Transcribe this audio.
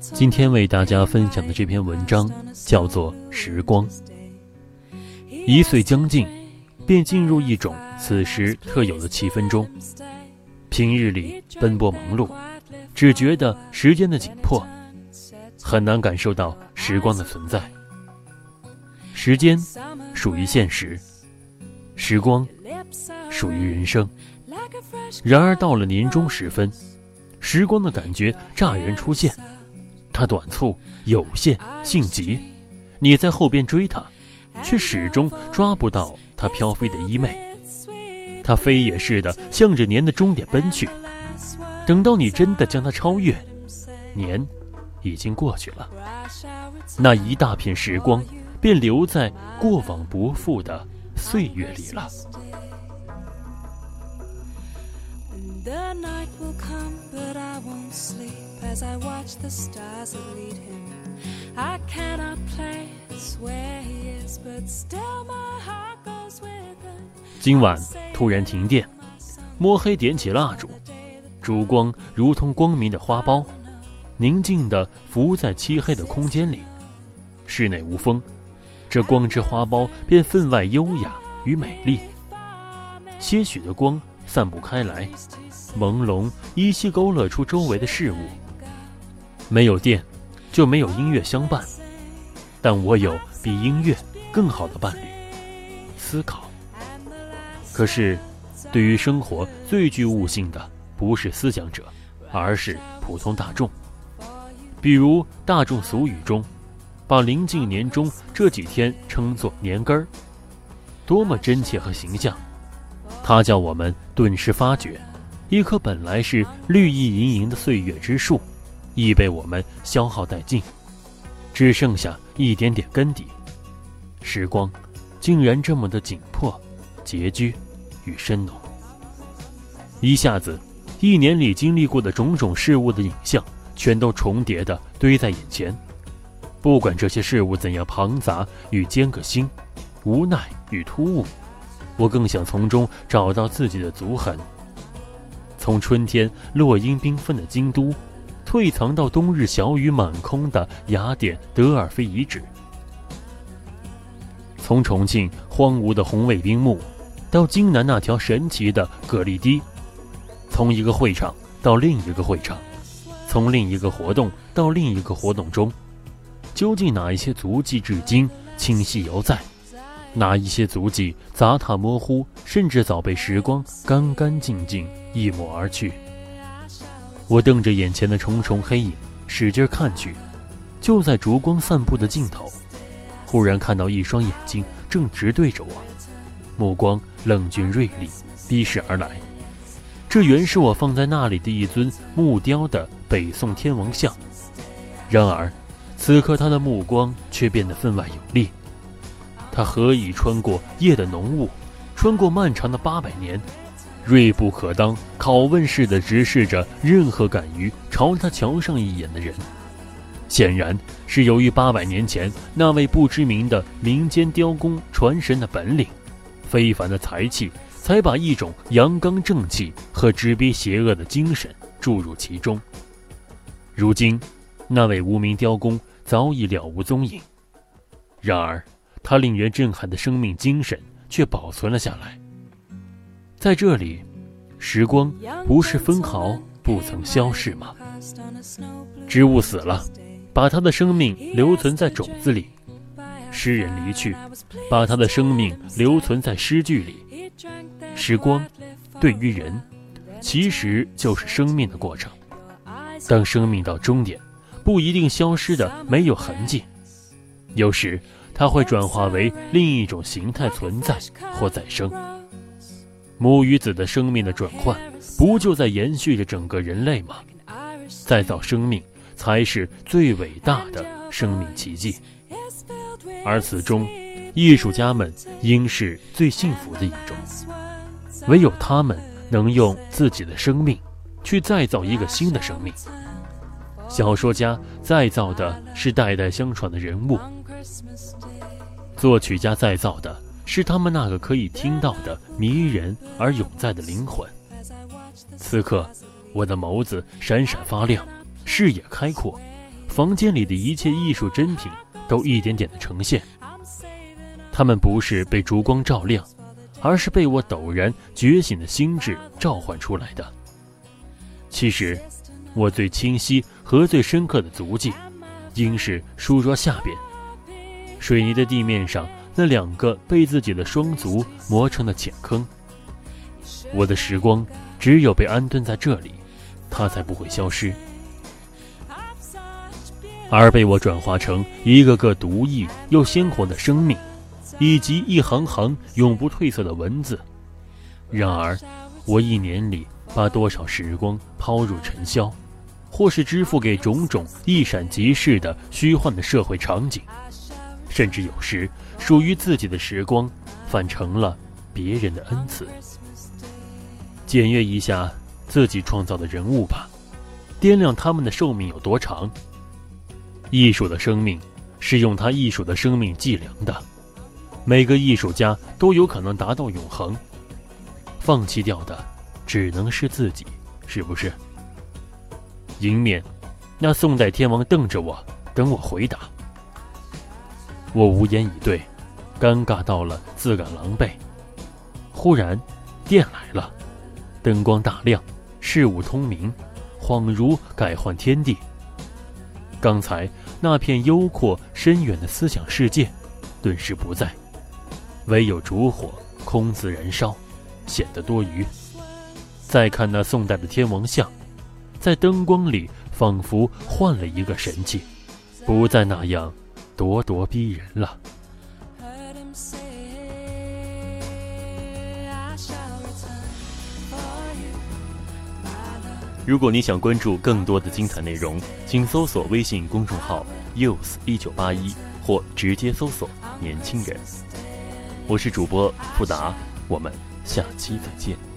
今天为大家分享的这篇文章叫做《时光》。一岁将近，便进入一种此时特有的气氛中。平日里奔波忙碌，只觉得时间的紧迫，很难感受到时光的存在。时间属于现实，时光属于人生。然而到了年终时分，时光的感觉乍然出现。它短促、有限、性急，你在后边追它，却始终抓不到它飘飞的衣袂。它飞也似的向着年的终点奔去。等到你真的将它超越，年已经过去了，那一大片时光便留在过往不复的岁月里了。今晚突然停电，摸黑点起蜡烛，烛光如同光明的花苞，宁静地浮在漆黑的空间里。室内无风，这光之花苞便分外优雅与美丽。些许的光散布开来，朦胧依稀勾勒出周围的事物。没有电，就没有音乐相伴。但我有比音乐更好的伴侣——思考。可是，对于生活最具悟性的，不是思想者，而是普通大众。比如大众俗语中，把临近年终这几天称作“年根儿”，多么真切和形象！它叫我们顿时发觉，一棵本来是绿意盈盈的岁月之树。已被我们消耗殆尽，只剩下一点点根底。时光，竟然这么的紧迫、拮据与深浓。一下子，一年里经历过的种种事物的影像，全都重叠的堆在眼前。不管这些事物怎样庞杂与艰革新，无奈与突兀，我更想从中找到自己的足痕。从春天落英缤纷的京都。退藏到冬日小雨满空的雅典德尔菲遗址，从重庆荒芜的红卫兵墓，到京南那条神奇的蛤蜊堤，从一个会场到另一个会场，从另一个活动到另一个活动中，究竟哪一些足迹至今清晰犹在？哪一些足迹杂沓模糊，甚至早被时光干干净净一抹而去？我瞪着眼前的重重黑影，使劲看去，就在烛光散布的尽头，忽然看到一双眼睛正直对着我，目光冷峻锐利，逼视而来。这原是我放在那里的一尊木雕的北宋天王像。然而，此刻他的目光却变得分外有力。他何以穿过夜的浓雾，穿过漫长的八百年？锐不可当，拷问似的直视着任何敢于朝他瞧上一眼的人。显然是由于八百年前那位不知名的民间雕工传神的本领、非凡的才气，才把一种阳刚正气和直逼邪恶的精神注入其中。如今，那位无名雕工早已了无踪影，然而他令人震撼的生命精神却保存了下来。在这里，时光不是分毫不曾消逝吗？植物死了，把它的生命留存在种子里；诗人离去，把他的生命留存在诗句里。时光，对于人，其实就是生命的过程。当生命到终点，不一定消失的没有痕迹，有时。它会转化为另一种形态存在或再生。母与子的生命的转换，不就在延续着整个人类吗？再造生命才是最伟大的生命奇迹，而此中，艺术家们应是最幸福的一种。唯有他们能用自己的生命，去再造一个新的生命。小说家再造的是代代相传的人物，作曲家再造的是他们那个可以听到的迷人而永在的灵魂。此刻，我的眸子闪闪发亮，视野开阔，房间里的一切艺术珍品都一点点的呈现。它们不是被烛光照亮。而是被我陡然觉醒的心智召唤出来的。其实，我最清晰和最深刻的足迹，应是书桌下边，水泥的地面上那两个被自己的双足磨成的浅坑。我的时光只有被安顿在这里，它才不会消失，而被我转化成一个个独异又鲜活的生命。以及一行行永不褪色的文字。然而，我一年里把多少时光抛入尘嚣，或是支付给种种一闪即逝的虚幻的社会场景，甚至有时属于自己的时光，反成了别人的恩赐。检阅一下自己创造的人物吧，掂量他们的寿命有多长。艺术的生命是用他艺术的生命计量的。每个艺术家都有可能达到永恒，放弃掉的只能是自己，是不是？迎面，那宋代天王瞪着我，等我回答。我无言以对，尴尬到了自感狼狈。忽然，电来了，灯光大亮，事物通明，恍如改换天地。刚才那片幽阔深远的思想世界，顿时不在。唯有烛火空自燃烧，显得多余。再看那宋代的天王像，在灯光里仿佛换了一个神气，不再那样咄咄逼人了。如果你想关注更多的精彩内容，请搜索微信公众号 “youth 一九八一”或直接搜索“年轻人”。我是主播富达，我们下期再见。